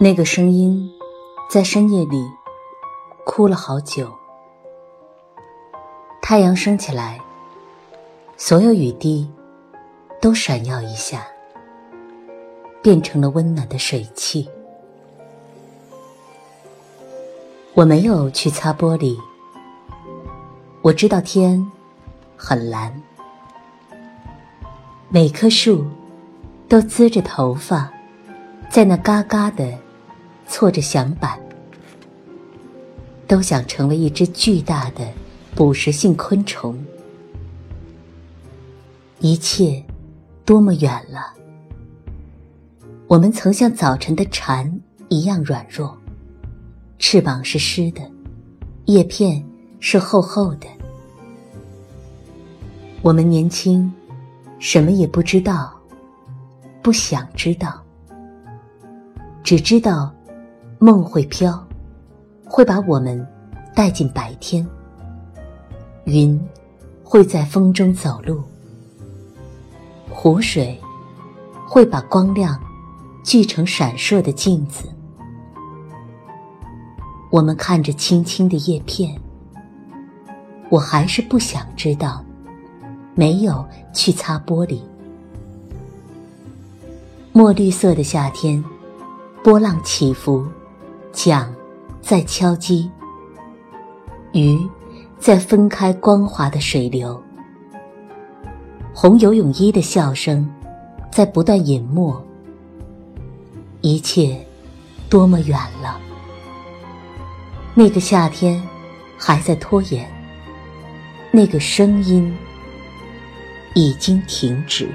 那个声音在深夜里哭了好久。太阳升起来，所有雨滴都闪耀一下，变成了温暖的水汽。我没有去擦玻璃，我知道天很蓝，每棵树都滋着头发，在那嘎嘎的。错着响板，都想成为一只巨大的捕食性昆虫。一切多么远了！我们曾像早晨的蝉一样软弱，翅膀是湿的，叶片是厚厚的。我们年轻，什么也不知道，不想知道，只知道。梦会飘，会把我们带进白天。云会在风中走路，湖水会把光亮聚成闪烁的镜子。我们看着青青的叶片，我还是不想知道，没有去擦玻璃。墨绿色的夏天，波浪起伏。桨在敲击，鱼在分开光滑的水流，红游泳衣的笑声在不断隐没。一切多么远了！那个夏天还在拖延，那个声音已经停止。